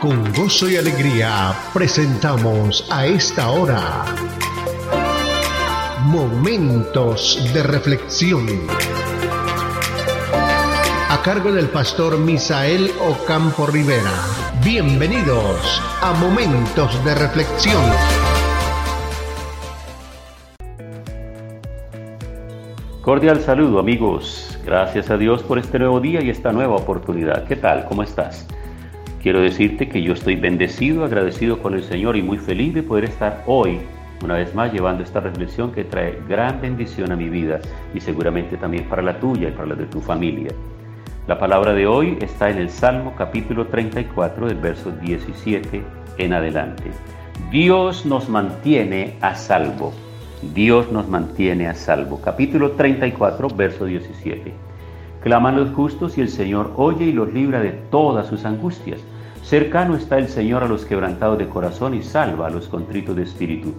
Con gozo y alegría presentamos a esta hora Momentos de Reflexión. A cargo del pastor Misael Ocampo Rivera. Bienvenidos a Momentos de Reflexión. Cordial saludo amigos, gracias a Dios por este nuevo día y esta nueva oportunidad. ¿Qué tal? ¿Cómo estás? Quiero decirte que yo estoy bendecido, agradecido con el Señor y muy feliz de poder estar hoy, una vez más, llevando esta reflexión que trae gran bendición a mi vida y seguramente también para la tuya y para la de tu familia. La palabra de hoy está en el Salmo capítulo 34 del verso 17 en adelante. Dios nos mantiene a salvo. Dios nos mantiene a salvo. Capítulo 34, verso 17. Claman los justos y el Señor oye y los libra de todas sus angustias. Cercano está el Señor a los quebrantados de corazón y salva a los contritos de espíritu.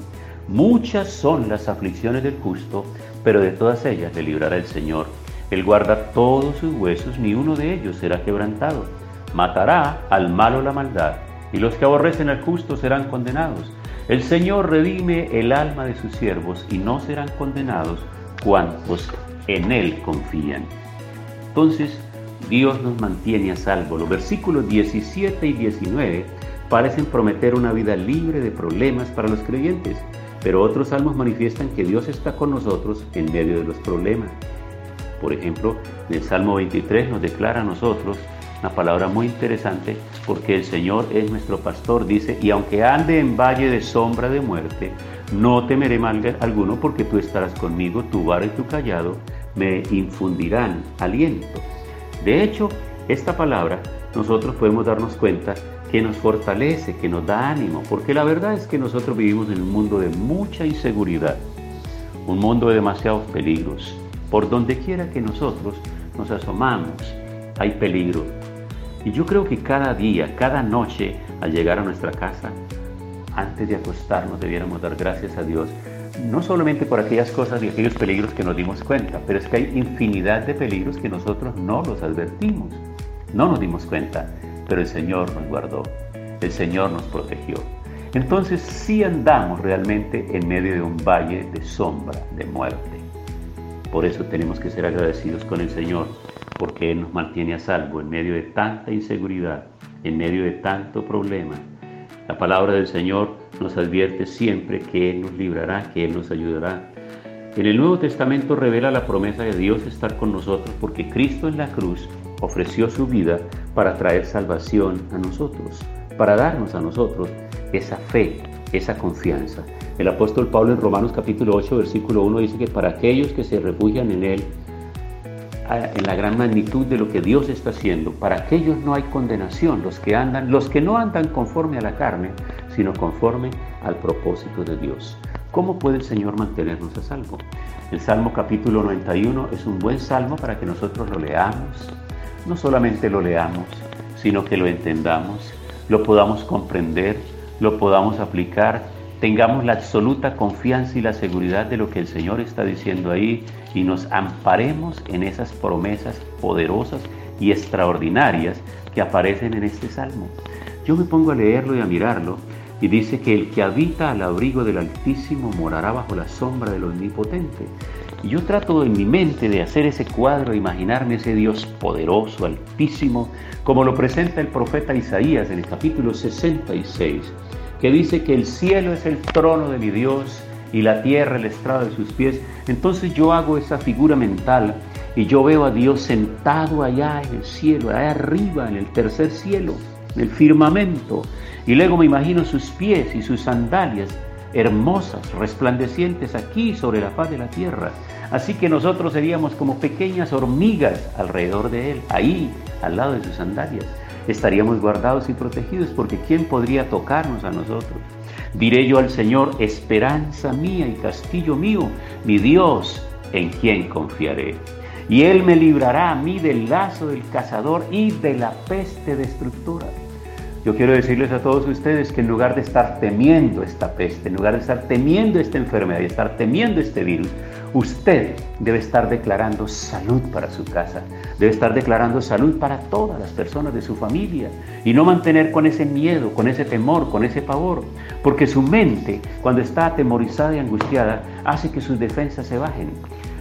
Muchas son las aflicciones del justo, pero de todas ellas le librará el Señor. Él guarda todos sus huesos, ni uno de ellos será quebrantado. Matará al malo la maldad, y los que aborrecen al justo serán condenados. El Señor redime el alma de sus siervos y no serán condenados cuantos en Él confían. Entonces, Dios nos mantiene a salvo. Los versículos 17 y 19 parecen prometer una vida libre de problemas para los creyentes, pero otros salmos manifiestan que Dios está con nosotros en medio de los problemas. Por ejemplo, en el Salmo 23 nos declara a nosotros una palabra muy interesante porque el Señor es nuestro pastor, dice, y aunque ande en valle de sombra de muerte, no temeré mal alguno porque tú estarás conmigo, tu vara y tu callado me infundirán aliento. De hecho, esta palabra nosotros podemos darnos cuenta que nos fortalece, que nos da ánimo, porque la verdad es que nosotros vivimos en un mundo de mucha inseguridad, un mundo de demasiados peligros. Por donde quiera que nosotros nos asomamos, hay peligro, y yo creo que cada día, cada noche, al llegar a nuestra casa, antes de acostarnos, debiéramos dar gracias a Dios, no solamente por aquellas cosas y aquellos peligros que nos dimos cuenta, pero es que hay infinidad de peligros que nosotros no los advertimos, no nos dimos cuenta, pero el Señor nos guardó, el Señor nos protegió. Entonces sí andamos realmente en medio de un valle de sombra, de muerte. Por eso tenemos que ser agradecidos con el Señor porque Él nos mantiene a salvo en medio de tanta inseguridad, en medio de tanto problema. La palabra del Señor nos advierte siempre que Él nos librará, que Él nos ayudará. En el Nuevo Testamento revela la promesa de Dios estar con nosotros porque Cristo en la cruz ofreció su vida para traer salvación a nosotros, para darnos a nosotros esa fe, esa confianza. El apóstol Pablo en Romanos capítulo 8, versículo 1 dice que para aquellos que se refugian en Él, en la gran magnitud de lo que Dios está haciendo. Para aquellos no hay condenación, los que andan, los que no andan conforme a la carne, sino conforme al propósito de Dios. ¿Cómo puede el Señor mantenernos a salvo? El Salmo capítulo 91 es un buen salmo para que nosotros lo leamos, no solamente lo leamos, sino que lo entendamos, lo podamos comprender, lo podamos aplicar tengamos la absoluta confianza y la seguridad de lo que el Señor está diciendo ahí y nos amparemos en esas promesas poderosas y extraordinarias que aparecen en este salmo. Yo me pongo a leerlo y a mirarlo y dice que el que habita al abrigo del Altísimo morará bajo la sombra del Omnipotente. Y yo trato en mi mente de hacer ese cuadro, imaginarme ese Dios poderoso, altísimo, como lo presenta el profeta Isaías en el capítulo 66 que dice que el cielo es el trono de mi Dios y la tierra el estrado de sus pies, entonces yo hago esa figura mental y yo veo a Dios sentado allá en el cielo, allá arriba, en el tercer cielo, en el firmamento, y luego me imagino sus pies y sus sandalias hermosas, resplandecientes aquí sobre la faz de la tierra. Así que nosotros seríamos como pequeñas hormigas alrededor de Él, ahí, al lado de sus sandalias estaríamos guardados y protegidos, porque ¿quién podría tocarnos a nosotros? Diré yo al Señor, esperanza mía y castillo mío, mi Dios, en quien confiaré. Y Él me librará a mí del lazo del cazador y de la peste destructora. Yo quiero decirles a todos ustedes que en lugar de estar temiendo esta peste, en lugar de estar temiendo esta enfermedad y estar temiendo este virus, usted debe estar declarando salud para su casa, debe estar declarando salud para todas las personas de su familia. Y no mantener con ese miedo, con ese temor, con ese pavor, porque su mente, cuando está atemorizada y angustiada, hace que sus defensas se bajen,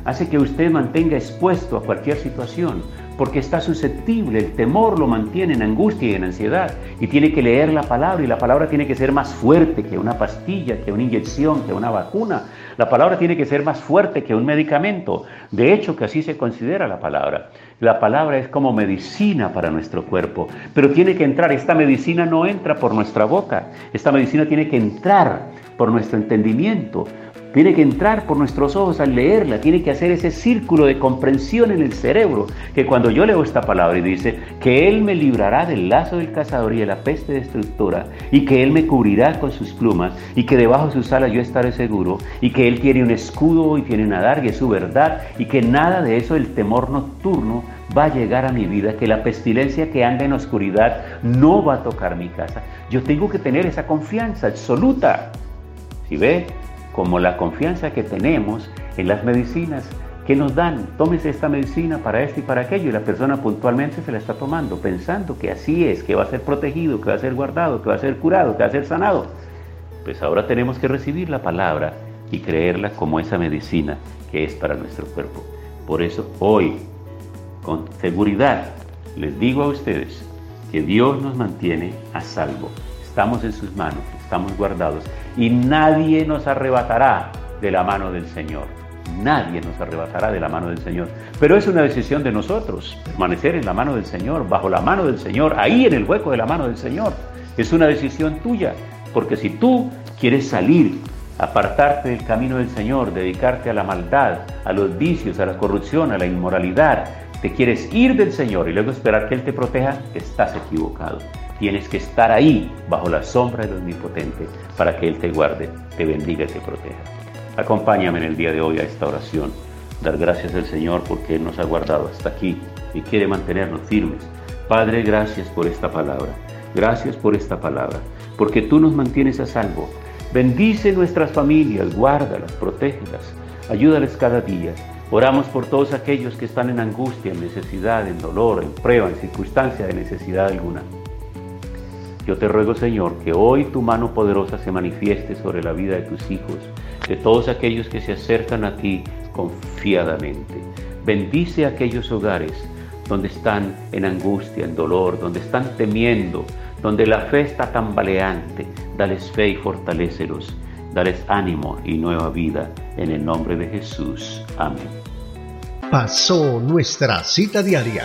hace que usted mantenga expuesto a cualquier situación, porque está susceptible, el temor lo mantiene en angustia y en ansiedad y tiene que leer la palabra y la palabra tiene que ser más fuerte que una pastilla, que una inyección, que una vacuna. La palabra tiene que ser más fuerte que un medicamento. De hecho, que así se considera la palabra. La palabra es como medicina para nuestro cuerpo, pero tiene que entrar, esta medicina no entra por nuestra boca, esta medicina tiene que entrar por nuestro entendimiento, tiene que entrar por nuestros ojos al leerla, tiene que hacer ese círculo de comprensión en el cerebro, que cuando yo leo esta palabra y dice que Él me librará del lazo del cazador y de la peste destructora, y que Él me cubrirá con sus plumas, y que debajo de sus alas yo estaré seguro, y que Él tiene un escudo y tiene una darga, es su verdad, y que nada de eso, el temor nocturno, va a llegar a mi vida, que la pestilencia que anda en oscuridad no va a tocar mi casa. Yo tengo que tener esa confianza absoluta. Si ve, como la confianza que tenemos en las medicinas que nos dan, tómese esta medicina para esto y para aquello, y la persona puntualmente se la está tomando, pensando que así es, que va a ser protegido, que va a ser guardado, que va a ser curado, que va a ser sanado. Pues ahora tenemos que recibir la palabra y creerla como esa medicina que es para nuestro cuerpo. Por eso hoy, con seguridad, les digo a ustedes que Dios nos mantiene a salvo. Estamos en sus manos, estamos guardados y nadie nos arrebatará de la mano del Señor. Nadie nos arrebatará de la mano del Señor. Pero es una decisión de nosotros, permanecer en la mano del Señor, bajo la mano del Señor, ahí en el hueco de la mano del Señor. Es una decisión tuya, porque si tú quieres salir, apartarte del camino del Señor, dedicarte a la maldad, a los vicios, a la corrupción, a la inmoralidad, te quieres ir del Señor y luego esperar que Él te proteja, estás equivocado. Tienes que estar ahí, bajo la sombra del Omnipotente, para que Él te guarde, te bendiga y te proteja. Acompáñame en el día de hoy a esta oración. Dar gracias al Señor porque Él nos ha guardado hasta aquí y quiere mantenernos firmes. Padre, gracias por esta palabra. Gracias por esta palabra, porque tú nos mantienes a salvo. Bendice nuestras familias, guárdalas, protégelas, ayúdales cada día. Oramos por todos aquellos que están en angustia, en necesidad, en dolor, en prueba, en circunstancia de necesidad alguna. Yo te ruego, Señor, que hoy tu mano poderosa se manifieste sobre la vida de tus hijos, de todos aquellos que se acercan a ti confiadamente. Bendice aquellos hogares donde están en angustia, en dolor, donde están temiendo, donde la fe está tambaleante. Dales fe y fortalécelos. Dales ánimo y nueva vida en el nombre de Jesús. Amén. Pasó nuestra cita diaria